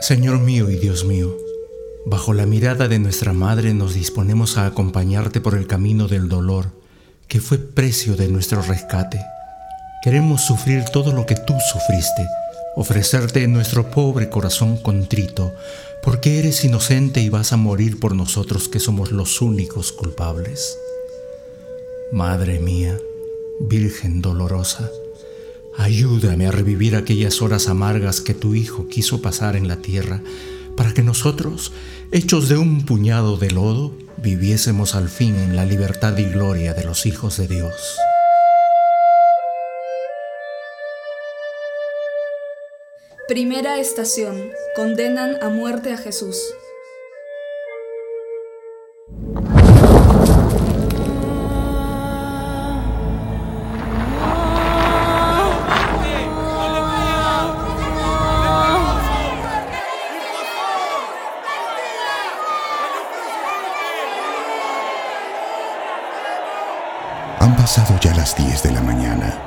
Señor mío y Dios mío, bajo la mirada de nuestra Madre nos disponemos a acompañarte por el camino del dolor, que fue precio de nuestro rescate. Queremos sufrir todo lo que tú sufriste, ofrecerte nuestro pobre corazón contrito, porque eres inocente y vas a morir por nosotros que somos los únicos culpables. Madre mía, Virgen dolorosa, ayúdame a revivir aquellas horas amargas que tu Hijo quiso pasar en la tierra, para que nosotros, hechos de un puñado de lodo, viviésemos al fin en la libertad y gloria de los hijos de Dios. Primera estación. Condenan a muerte a Jesús. Las 10 de la mañana.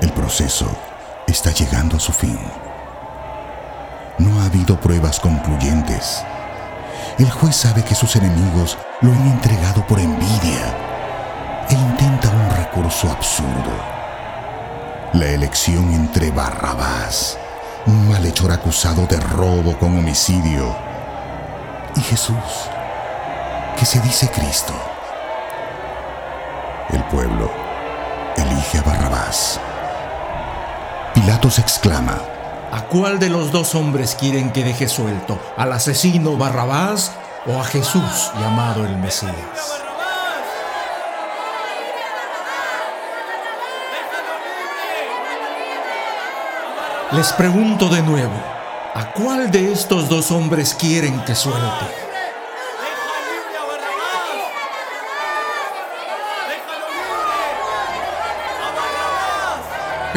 El proceso está llegando a su fin. No ha habido pruebas concluyentes. El juez sabe que sus enemigos lo han entregado por envidia e intenta un recurso absurdo. La elección entre Barrabás, un malhechor acusado de robo con homicidio, y Jesús, que se dice Cristo. Pilatos exclama, ¿A cuál de los dos hombres quieren que deje suelto? ¿Al asesino Barrabás o a Jesús llamado el Mesías? Les pregunto de nuevo, ¿a cuál de estos dos hombres quieren que suelte?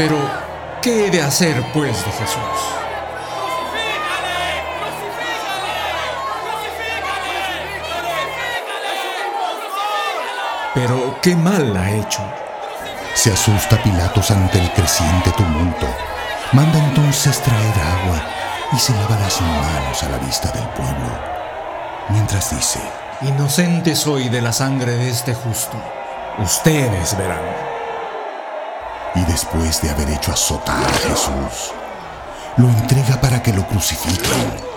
Pero, ¿qué he de hacer pues de Jesús? Pero, ¿qué mal ha hecho? Se asusta Pilatos ante el creciente tumulto. Manda entonces traer agua y se lava las manos a la vista del pueblo, mientras dice, Inocente soy de la sangre de este justo. Ustedes verán. Después de haber hecho azotar a Jesús, lo entrega para que lo crucifiquen.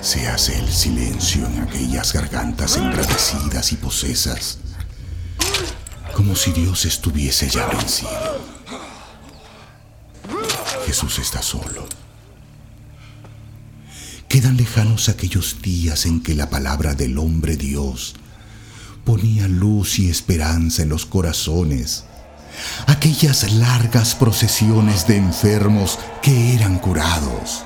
Se hace el silencio en aquellas gargantas engradecidas y posesas, como si Dios estuviese ya vencido. Jesús está solo. Quedan lejanos aquellos días en que la palabra del hombre Dios ponía luz y esperanza en los corazones aquellas largas procesiones de enfermos que eran curados.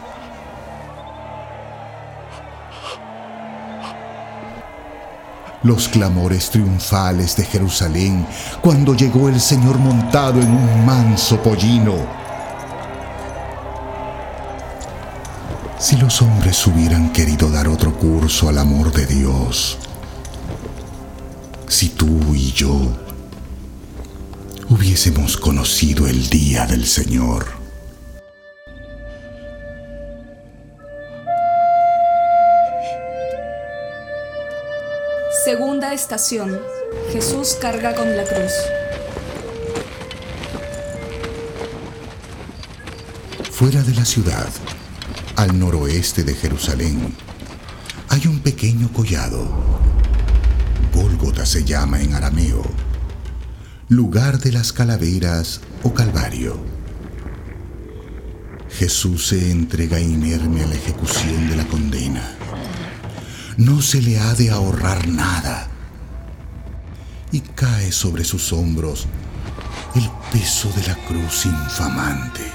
Los clamores triunfales de Jerusalén cuando llegó el Señor montado en un manso pollino. Si los hombres hubieran querido dar otro curso al amor de Dios, si tú y yo hubiésemos conocido el día del Señor. Segunda estación. Jesús carga con la cruz. Fuera de la ciudad, al noroeste de Jerusalén, hay un pequeño collado. Gólgota se llama en arameo, lugar de las calaveras o calvario. Jesús se entrega inerme a la ejecución de la condena. No se le ha de ahorrar nada. Y cae sobre sus hombros el peso de la cruz infamante.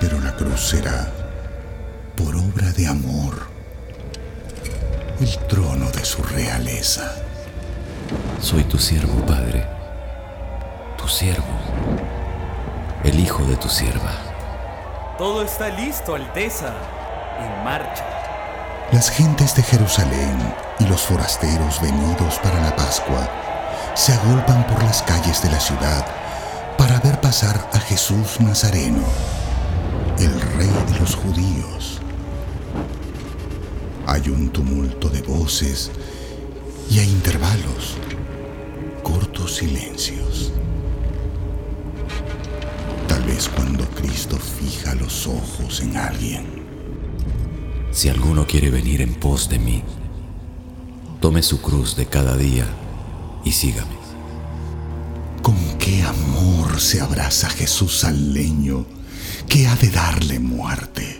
Pero la cruz será, por obra de amor, el trono de su realeza. Soy tu siervo, Padre. Tu siervo. El hijo de tu sierva. Todo está listo, Alteza. En marcha. Las gentes de Jerusalén y los forasteros venidos para la Pascua se agolpan por las calles de la ciudad para ver pasar a Jesús Nazareno, el rey de los judíos. Hay un tumulto de voces y a intervalos silencios. Tal vez cuando Cristo fija los ojos en alguien. Si alguno quiere venir en pos de mí, tome su cruz de cada día y sígame. Con qué amor se abraza Jesús al leño que ha de darle muerte.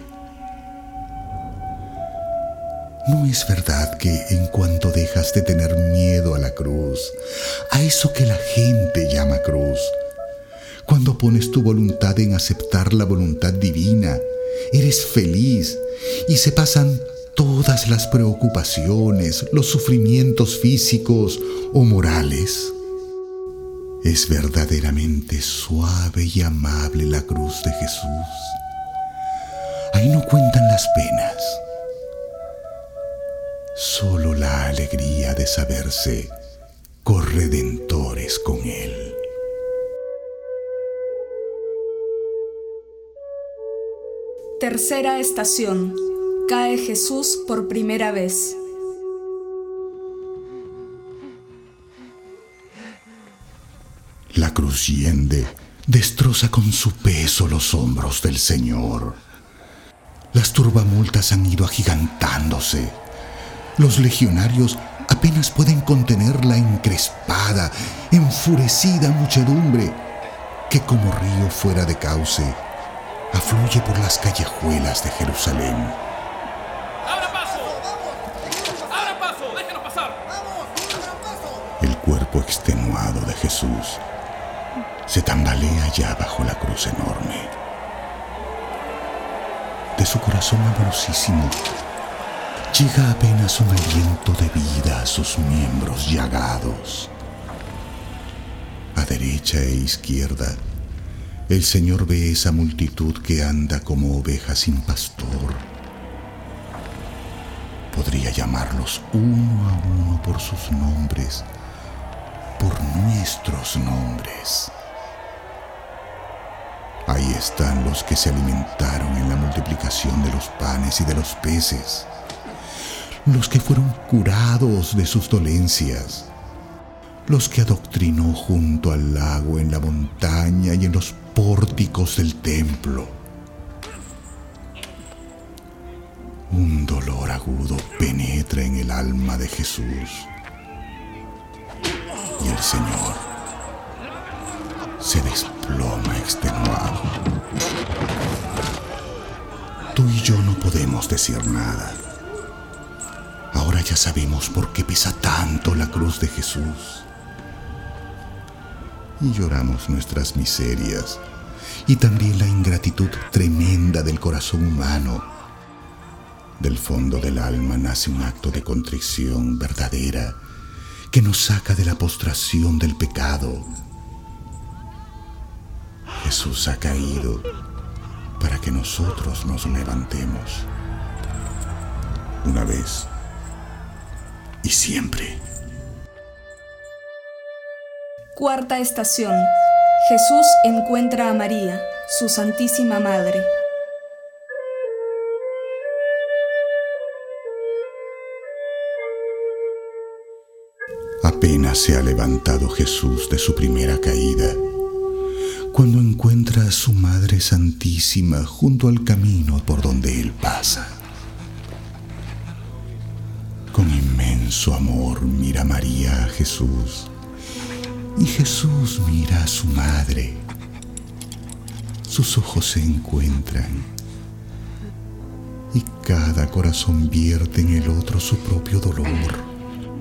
¿No es verdad que en cuanto dejas de tener miedo a la cruz, a eso que la gente llama cruz, cuando pones tu voluntad en aceptar la voluntad divina, eres feliz y se pasan todas las preocupaciones, los sufrimientos físicos o morales? Es verdaderamente suave y amable la cruz de Jesús. Ahí no cuentan las penas, solo la alegría de saberse corredentores con Él. Tercera estación. Cae Jesús por primera vez. La cruz hiende, destroza con su peso los hombros del Señor. Las turbamultas han ido agigantándose. Los legionarios apenas pueden contener la encrespada, enfurecida muchedumbre que como río fuera de cauce afluye por las callejuelas de Jerusalén. ¡Abra paso! ¡Abra paso! ¡Déjenos pasar! El cuerpo extenuado de Jesús se tambalea ya bajo la cruz enorme. De su corazón amorosísimo llega apenas un aliento de vida a sus miembros llagados. A derecha e izquierda, el Señor ve esa multitud que anda como oveja sin pastor. Podría llamarlos uno a uno por sus nombres, por nuestros nombres. Ahí están los que se alimentaron en la multiplicación de los panes y de los peces, los que fueron curados de sus dolencias, los que adoctrinó junto al lago, en la montaña y en los pórticos del templo. Un dolor agudo penetra en el alma de Jesús y el Señor se desploma extenuado. Tú y yo no podemos decir nada. Ya sabemos por qué pesa tanto la cruz de Jesús. Y lloramos nuestras miserias y también la ingratitud tremenda del corazón humano. Del fondo del alma nace un acto de contrición verdadera que nos saca de la postración del pecado. Jesús ha caído para que nosotros nos levantemos. Una vez y siempre. Cuarta estación. Jesús encuentra a María, su Santísima Madre. Apenas se ha levantado Jesús de su primera caída, cuando encuentra a su Madre Santísima junto al camino por donde Él pasa. Inmenso amor mira María a Jesús y Jesús mira a su madre. Sus ojos se encuentran y cada corazón vierte en el otro su propio dolor.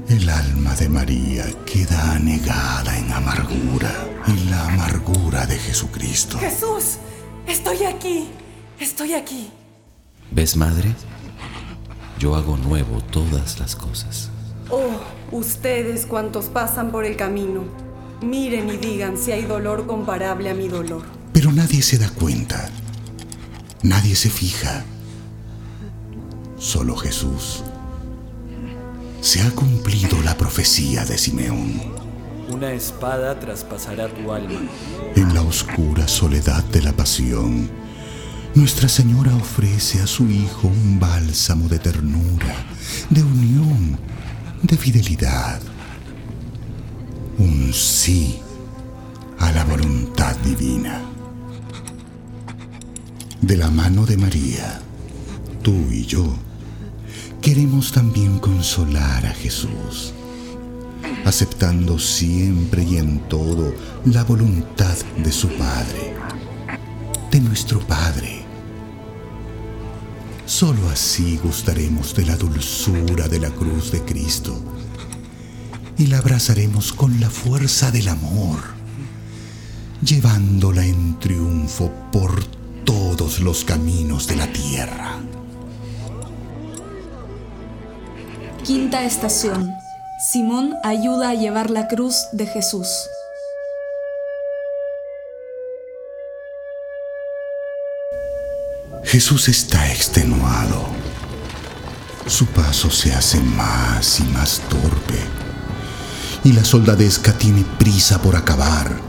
El alma de María queda anegada en amargura, en la amargura de Jesucristo. Jesús, estoy aquí, estoy aquí. ¿Ves, madre? Yo hago nuevo todas las cosas. Oh, ustedes cuantos pasan por el camino, miren y digan si hay dolor comparable a mi dolor. Pero nadie se da cuenta, nadie se fija, solo Jesús. Se ha cumplido la profecía de Simeón. Una espada traspasará tu alma. En la oscura soledad de la pasión, Nuestra Señora ofrece a su Hijo un bálsamo de ternura, de unión, de fidelidad. Un sí a la voluntad divina. De la mano de María, tú y yo queremos también consolar a Jesús, aceptando siempre y en todo la voluntad de su Padre, de nuestro Padre. Solo así gustaremos de la dulzura de la cruz de Cristo y la abrazaremos con la fuerza del amor, llevándola en triunfo por todos los caminos de la tierra. Quinta estación. Simón ayuda a llevar la cruz de Jesús. Jesús está extenuado. Su paso se hace más y más torpe. Y la soldadesca tiene prisa por acabar.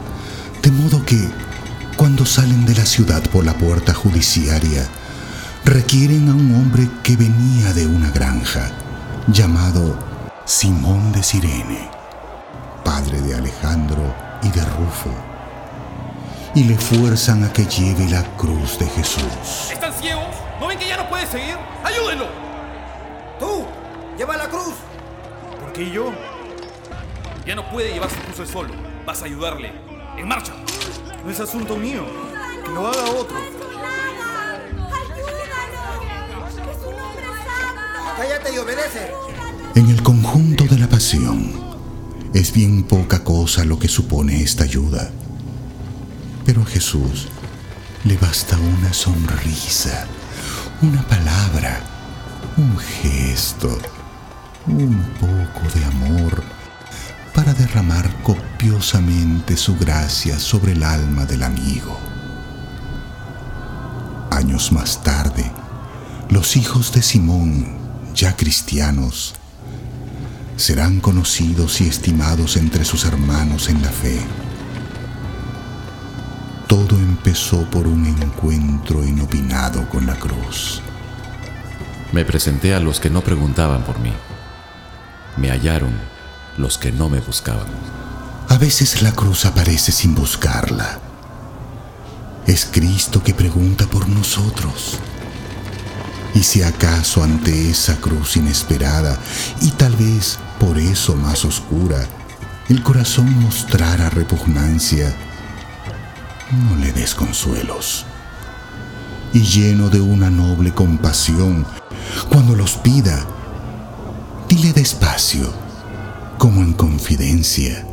De modo que, cuando salen de la ciudad por la puerta judiciaria, requieren a un hombre que venía de una granja, llamado Simón de Sirene, padre de Alejandro y de Rufo, y le fuerzan a que lleve la cruz de Jesús. ¿Están ciegos? ¿No ven que ya no puede seguir? ¡Ayúdenlo! ¡Tú! ¡Lleva la cruz! ¿Por qué yo? Ya no puede llevar su cruz él solo. Vas a ayudarle. ¡En marcha! No es asunto mío. Que lo haga otro. ¡Cállate y obedece! En el conjunto de la pasión, es bien poca cosa lo que supone esta ayuda. Pero a Jesús le basta una sonrisa, una palabra, un gesto, un poco de amor para derramar copiosamente su gracia sobre el alma del amigo. Años más tarde, los hijos de Simón, ya cristianos, serán conocidos y estimados entre sus hermanos en la fe. Todo empezó por un encuentro inopinado con la cruz. Me presenté a los que no preguntaban por mí. Me hallaron los que no me buscaban. A veces la cruz aparece sin buscarla. Es Cristo que pregunta por nosotros. Y si acaso ante esa cruz inesperada y tal vez por eso más oscura, el corazón mostrara repugnancia, no le des consuelos. Y lleno de una noble compasión, cuando los pida, dile despacio, como en confidencia,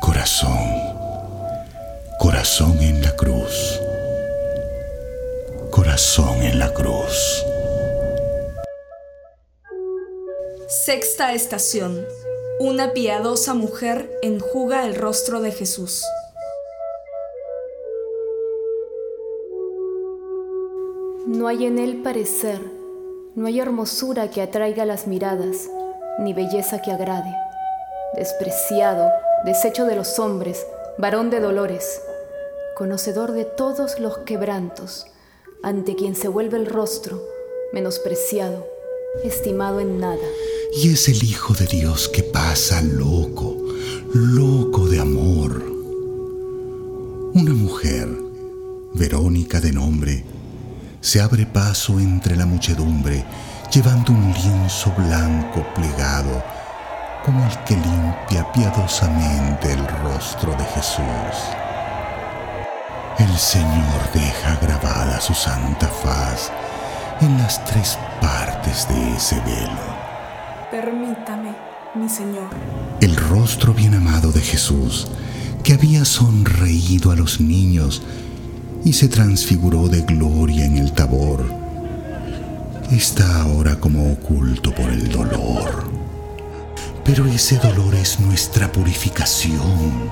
corazón, corazón en la cruz, corazón en la cruz. Sexta estación. Una piadosa mujer enjuga el rostro de Jesús. No hay en él parecer, no hay hermosura que atraiga las miradas, ni belleza que agrade. Despreciado, desecho de los hombres, varón de dolores, conocedor de todos los quebrantos, ante quien se vuelve el rostro, menospreciado, estimado en nada. Y es el Hijo de Dios que pasa loco, loco de amor. Una mujer, Verónica de nombre, se abre paso entre la muchedumbre, llevando un lienzo blanco plegado, como el que limpia piadosamente el rostro de Jesús. El Señor deja grabada su santa faz en las tres partes de ese velo. Permítame, mi Señor. El rostro bien amado de Jesús, que había sonreído a los niños y se transfiguró de gloria en el tabor, está ahora como oculto por el dolor. Pero ese dolor es nuestra purificación.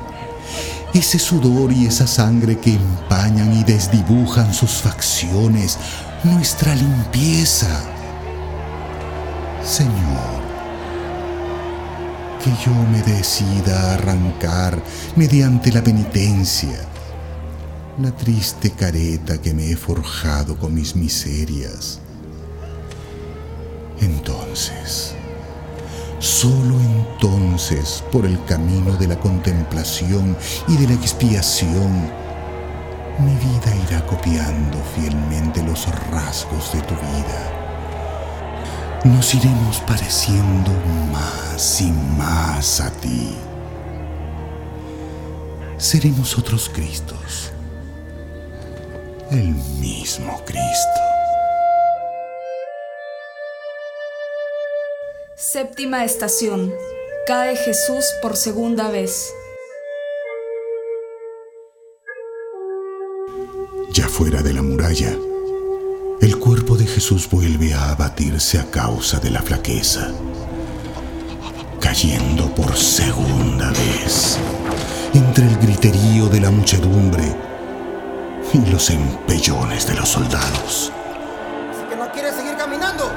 Ese sudor y esa sangre que empañan y desdibujan sus facciones, nuestra limpieza. Señor, que yo me decida arrancar mediante la penitencia la triste careta que me he forjado con mis miserias. Entonces, solo entonces, por el camino de la contemplación y de la expiación, mi vida irá copiando fielmente los rasgos de tu vida. Nos iremos pareciendo más y más a ti. Seremos otros Cristos, el mismo Cristo. Séptima estación. Cae Jesús por segunda vez. Ya fuera de la muralla, el cuerpo de Jesús vuelve a abatirse a causa de la flaqueza, cayendo por segunda vez entre el griterío de la muchedumbre y los empellones de los soldados. Así que no quieres seguir caminando.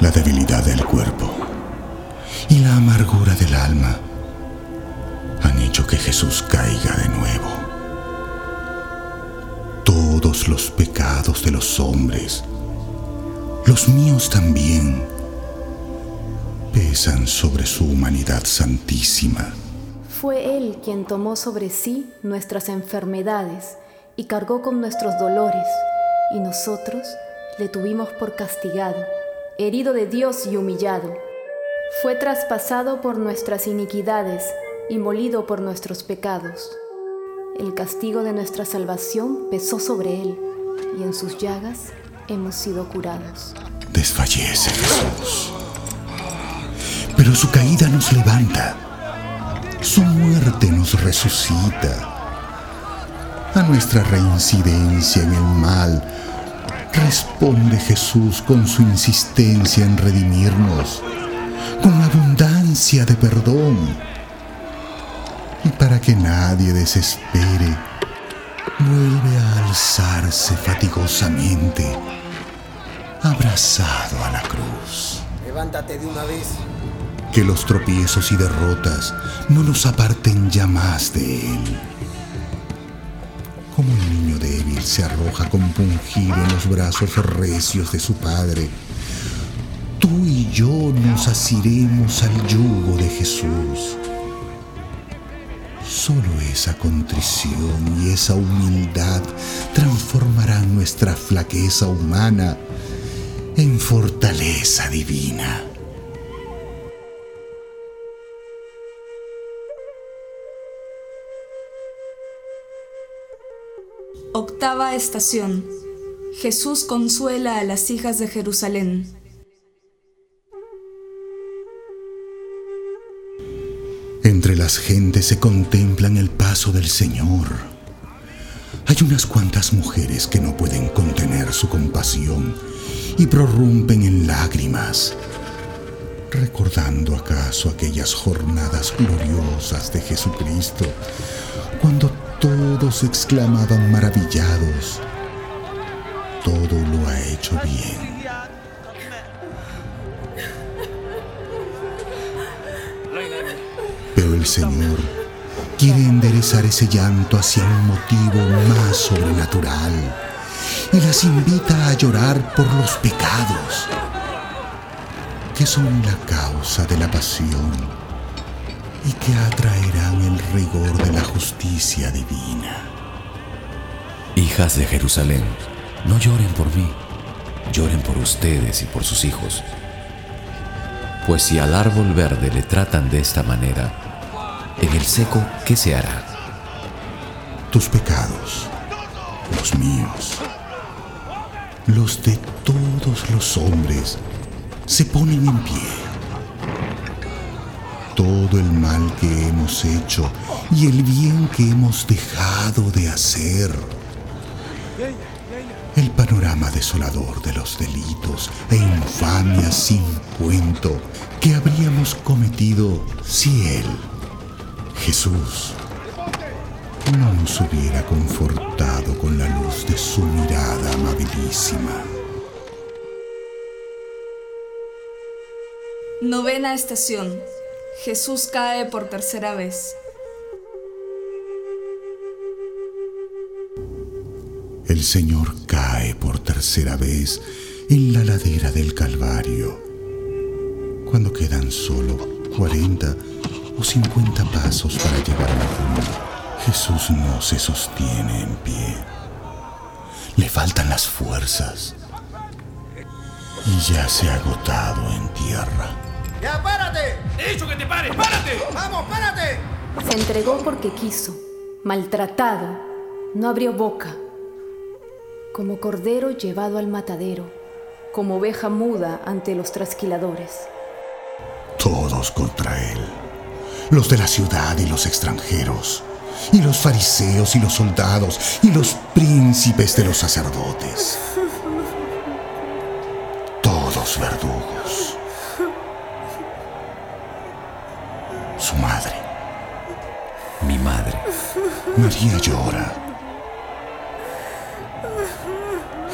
La debilidad del cuerpo y la amargura del alma han hecho que Jesús caiga de nuevo todos los pecados de los hombres, los míos también, pesan sobre su humanidad santísima. Fue Él quien tomó sobre sí nuestras enfermedades y cargó con nuestros dolores, y nosotros le tuvimos por castigado, herido de Dios y humillado. Fue traspasado por nuestras iniquidades y molido por nuestros pecados. El castigo de nuestra salvación pesó sobre él y en sus llagas hemos sido curados. Desfallece Jesús. Pero su caída nos levanta. Su muerte nos resucita. A nuestra reincidencia en el mal responde Jesús con su insistencia en redimirnos, con abundancia de perdón y para que nadie desespere, vuelve a alzarse fatigosamente, abrazado a la cruz. Levántate de una vez. Que los tropiezos y derrotas no nos aparten ya más de Él. Como un niño débil se arroja compungido en los brazos recios de su padre, tú y yo nos asiremos al yugo de Jesús Solo esa contrición y esa humildad transformarán nuestra flaqueza humana en fortaleza divina. Octava estación. Jesús consuela a las hijas de Jerusalén. Entre las gentes se contemplan el paso del Señor. Hay unas cuantas mujeres que no pueden contener su compasión y prorrumpen en lágrimas, recordando acaso aquellas jornadas gloriosas de Jesucristo, cuando todos exclamaban maravillados, todo lo ha hecho bien. Pero el Señor quiere enderezar ese llanto hacia un motivo más sobrenatural y las invita a llorar por los pecados que son la causa de la pasión y que atraerán el rigor de la justicia divina. Hijas de Jerusalén, no lloren por mí, lloren por ustedes y por sus hijos. Pues si al árbol verde le tratan de esta manera, en el seco, ¿qué se hará? Tus pecados, los míos, los de todos los hombres, se ponen en pie. Todo el mal que hemos hecho y el bien que hemos dejado de hacer. El panorama desolador de los delitos e infamias sin cuento que habríamos cometido si Él, Jesús no nos hubiera confortado con la luz de su mirada amabilísima. Novena estación. Jesús cae por tercera vez. el Señor cae por tercera vez en la ladera del Calvario, cuando quedan solo 40 o 50 pasos para llegar a la cumbre. Jesús no se sostiene en pie. Le faltan las fuerzas y ya se ha agotado en tierra. ¡Ya, párate! ¡He dicho que te pares! ¡Párate! ¡Vamos, párate! Se entregó porque quiso, maltratado, no abrió boca. Como cordero llevado al matadero, como oveja muda ante los trasquiladores. Todos contra él, los de la ciudad y los extranjeros, y los fariseos y los soldados, y los príncipes de los sacerdotes. Todos verdugos. Su madre, Mi madre, María llora.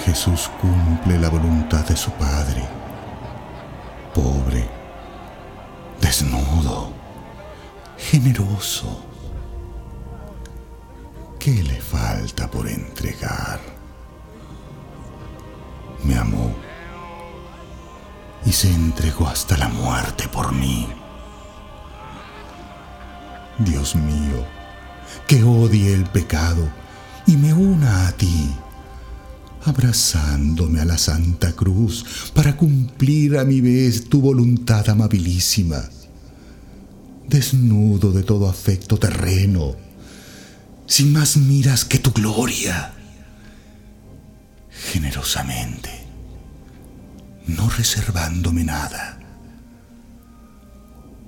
Jesús cumple la voluntad de su Padre. Pobre, desnudo, generoso. ¿Qué le falta por entregar? Me amó y se entregó hasta la muerte por mí. Dios mío, que odie el pecado y me una a ti, abrazándome a la Santa Cruz para cumplir a mi vez tu voluntad amabilísima, desnudo de todo afecto terreno, sin más miras que tu gloria, generosamente, no reservándome nada,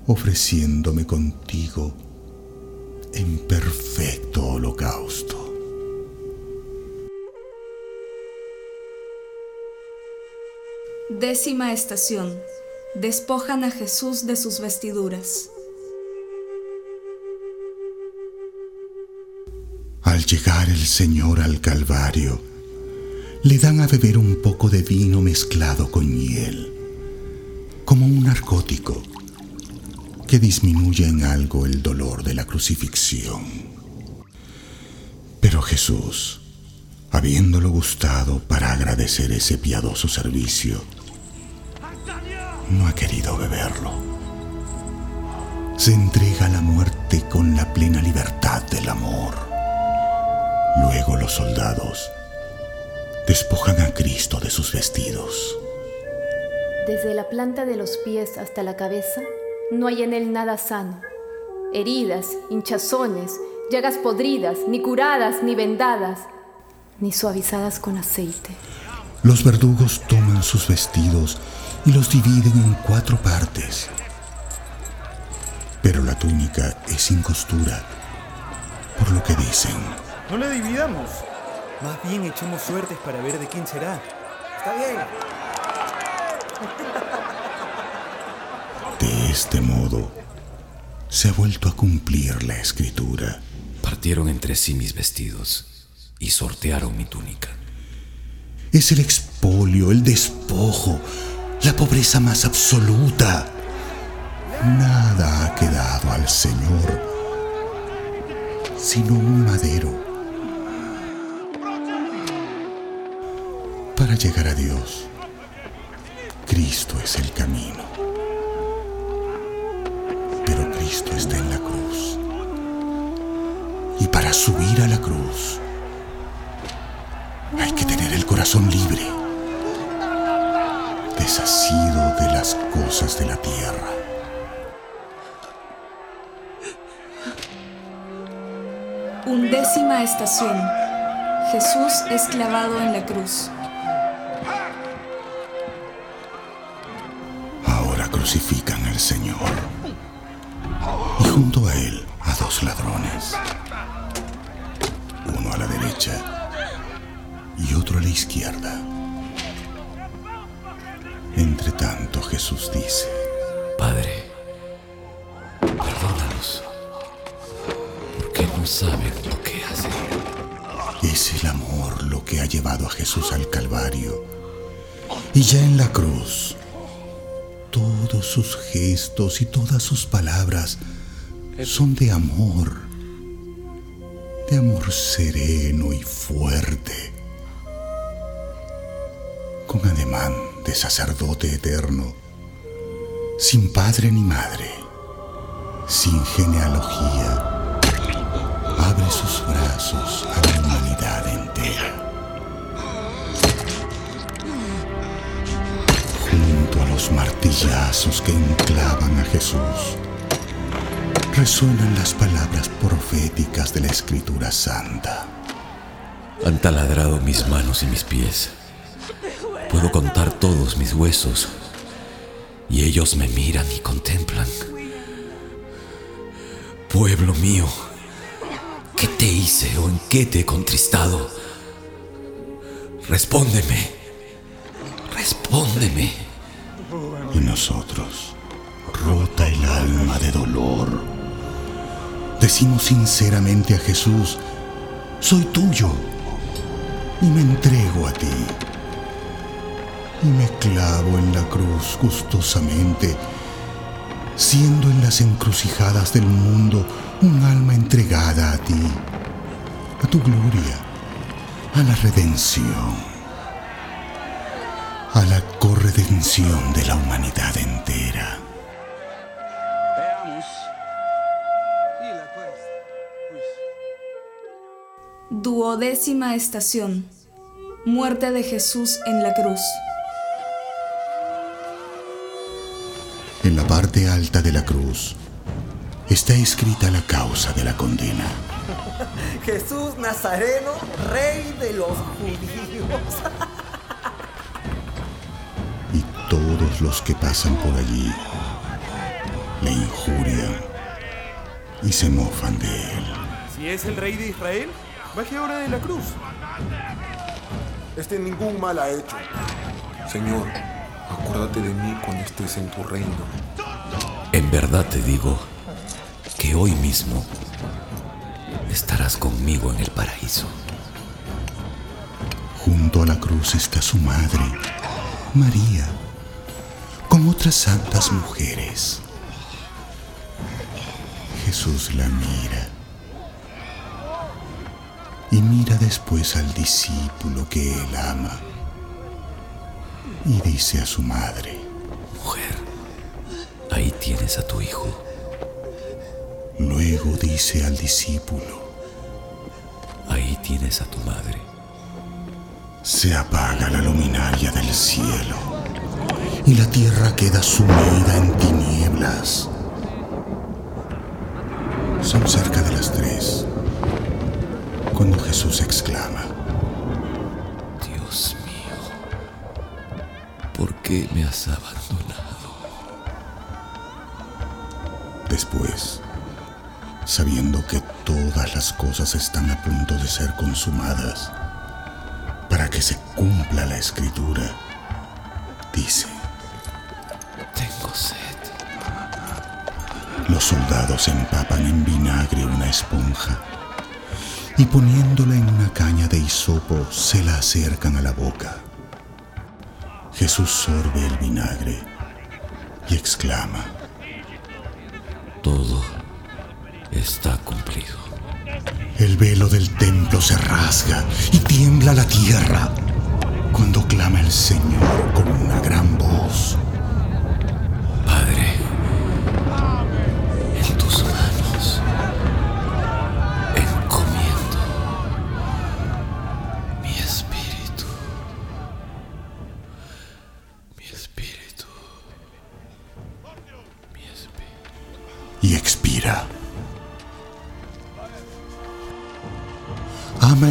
ofreciéndome contigo en perfecto holocausto. Décima estación. Despojan a Jesús de sus vestiduras. Al llegar el Señor al Calvario, le dan a beber un poco de vino mezclado con miel, como un narcótico que disminuye en algo el dolor de la crucifixión. Pero Jesús, habiéndolo gustado para agradecer ese piadoso servicio, no ha querido beberlo. Se entrega a la muerte con la plena libertad del amor. Luego los soldados despojan a Cristo de sus vestidos. Desde la planta de los pies hasta la cabeza, no hay en él nada sano. Heridas, hinchazones, llagas podridas, ni curadas, ni vendadas, ni suavizadas con aceite. Los verdugos toman sus vestidos y los dividen en cuatro partes. Pero la túnica es sin costura, por lo que dicen, No le dividamos. Más bien echemos suertes para ver de quién será. Está bien. De este modo, se ha vuelto a cumplir la escritura. partieron entre sí mis vestidos y sortearon mi túnica. Es el expolio, el despojo, la pobreza más absoluta. Nada ha quedado al Señor, sino un madero. Para llegar a Dios, Cristo es el camino. Cristo está en la cruz. Y para subir a la cruz, hay que tener el corazón libre, desasido de las cosas de la tierra. Undécima estación. Jesús es clavado en la cruz. Ahora crucifican al Señor. Junto a él a dos ladrones. Uno a la derecha y otro a la izquierda. Entre tanto Jesús dice, Padre, perdónalos, porque no saben lo que hacen. es el amor lo que ha llevado a Jesús al Calvario. Y ya en la cruz, todos sus gestos y todas sus palabras son de amor, de amor sereno y fuerte, con ademán de sacerdote eterno, sin padre ni madre, sin genealogía, abre sus brazos a la humanidad entera. Junto a los martillazos que enclavan a Jesús, resuenan las palabras proféticas de la Escritura Santa. Han taladrado mis manos y mis pies. Puedo contar todos mis huesos y ellos me miran y contemplan. Pueblo mío, ¿qué te hice o en qué te he contristado? Respóndeme, respóndeme. Y nosotros, rota el alma de dolor, decimos sinceramente a Jesús, soy tuyo y me entrego a ti. Y me clavo en la cruz gustosamente, siendo en las encrucijadas del mundo un alma entregada a ti, a tu gloria, a la redención, a la corredención de la humanidad entera. Duodécima estación. Muerte de Jesús en la cruz. En la parte alta de la cruz está escrita la causa de la condena. Jesús Nazareno, rey de los judíos. Y todos los que pasan por allí le injurian y se mofan de él. Si es el rey de Israel, baje ahora de la cruz. Este ningún mal ha hecho. Señor, acuérdate de mí cuando estés en tu reino. En verdad te digo que hoy mismo estarás conmigo en el paraíso. Junto a la cruz está su madre, María, con otras santas mujeres. Jesús la mira y mira después al discípulo que él ama y dice a su madre, Mujer, ahí tienes a tu hijo. luego dice al discípulo, Ahí tienes a tu madre. se apaga la luminaria del cielo y la tierra queda sumida en tinieblas. Son cerca de las tres cuando Jesús exclama, Dios mío, ¿por qué me has abandonado? después, sabiendo que todas las cosas están a punto de ser consumadas, para que se cumpla la escritura, dice, Tengo sed. Los soldados empapan en vinagre una esponja y poniéndola en una caña de hisopo se la acercan a la boca. Jesús sorbe el vinagre y exclama, Todo está cumplido. el velo del templo se rasga y tiembla la tierra cuando clama el Señor con una gran voz.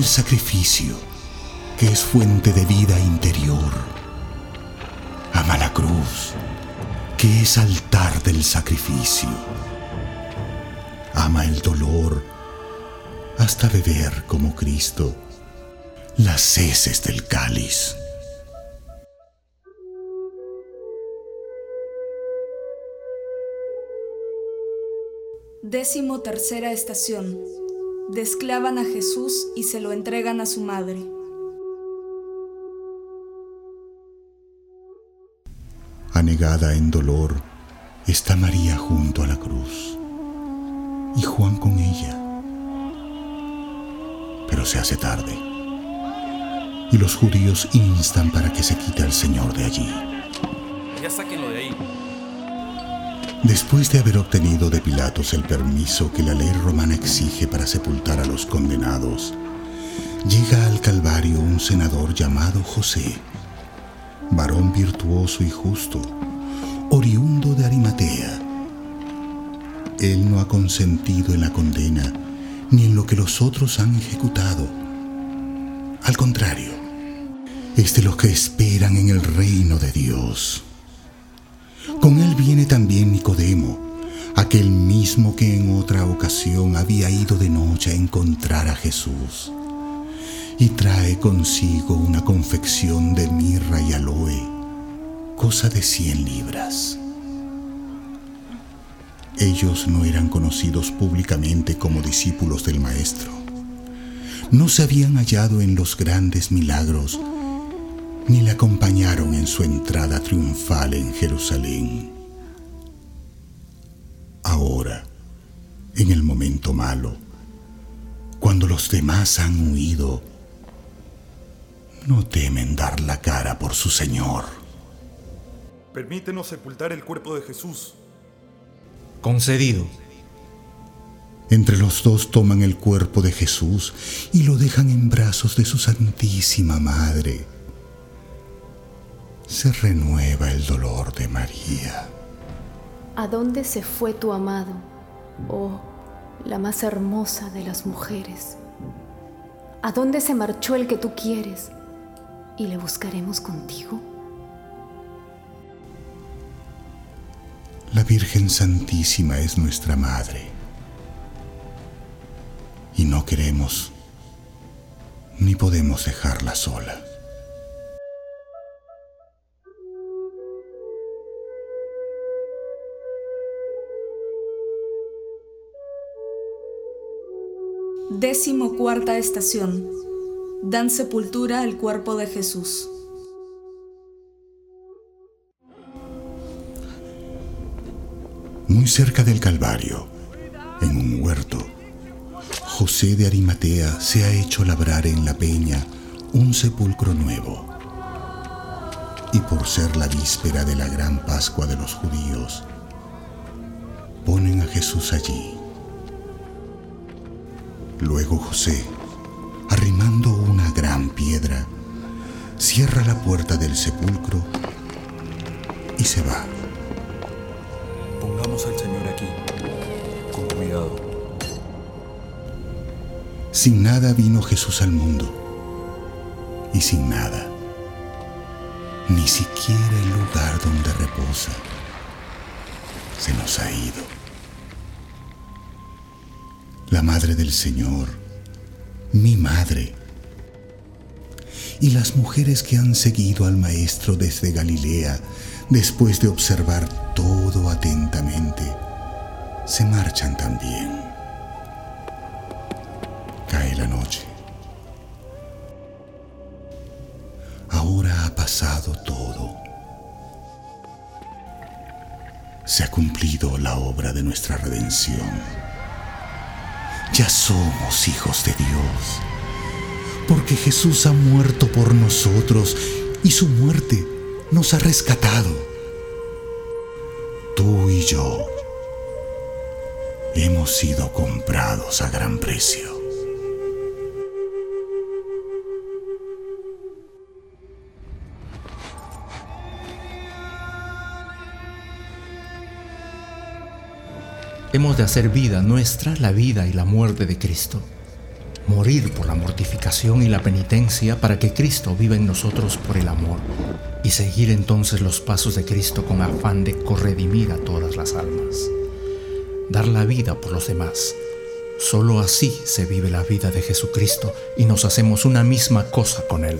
Sacrificio, que es fuente de vida interior. Ama la cruz, que es altar del sacrificio. Ama el dolor hasta beber como Cristo las heces del cáliz. Décimo tercera estación. Desclavan a Jesús y se lo entregan a su madre. Anegada en dolor, está María junto a la cruz y Juan con ella. Pero se hace tarde. y los judíos instan para que se quite al Señor de allí. Ya sáquenlo de ahí. Después de haber obtenido de Pilatos el permiso que la ley romana exige para sepultar a los condenados, llega al Calvario un senador llamado José, varón virtuoso y justo, oriundo de Arimatea. Él no ha consentido en la condena ni en lo que los otros han ejecutado. Al contrario, es de los que esperan en el reino de Dios. Con él viene también Nicodemo, aquel mismo que en otra ocasión había ido de noche a encontrar a Jesús, y trae consigo una confección de mirra y aloe, cosa de cien libras. Ellos no eran conocidos públicamente como discípulos del Maestro. No se habían hallado en los grandes milagros, ni le acompañaron en su entrada triunfal en Jerusalén. Ahora, en el momento malo, cuando los demás han huido, no temen dar la cara por su Señor. Permítenos sepultar el cuerpo de Jesús. Concedido. Entre los dos toman el cuerpo de Jesús y lo dejan en brazos de su Santísima Madre. Se renueva el dolor de María. ¿A dónde se fue tu amado, oh, la más hermosa de las mujeres? ¿A dónde se marchó el que tú quieres? ¿Y le buscaremos contigo? La Virgen Santísima es nuestra Madre. Y no queremos ni podemos dejarla sola. Décimo cuarta estación. Dan sepultura al cuerpo de Jesús. Muy cerca del Calvario, en un huerto, José de Arimatea se ha hecho labrar en la peña un sepulcro nuevo. Y por ser la víspera de la gran Pascua de los judíos, ponen a Jesús allí. Luego José, arrimando una gran piedra, cierra la puerta del sepulcro y se va. Pongamos al Señor aquí, con cuidado. Sin nada vino Jesús al mundo. Y sin nada, ni siquiera el lugar donde reposa, se nos ha ido. La madre del Señor, mi madre, y las mujeres que han seguido al Maestro desde Galilea, después de observar todo atentamente, se marchan también. Cae la noche. Ahora ha pasado todo. Se ha cumplido la obra de nuestra redención. Ya somos hijos de Dios, porque Jesús ha muerto por nosotros y su muerte nos ha rescatado. Tú y yo hemos sido comprados a gran precio. Hemos de hacer vida nuestra la vida y la muerte de Cristo. Morir por la mortificación y la penitencia para que Cristo viva en nosotros por el amor. Y seguir entonces los pasos de Cristo con afán de corredimir a todas las almas. Dar la vida por los demás. Solo así se vive la vida de Jesucristo y nos hacemos una misma cosa con Él.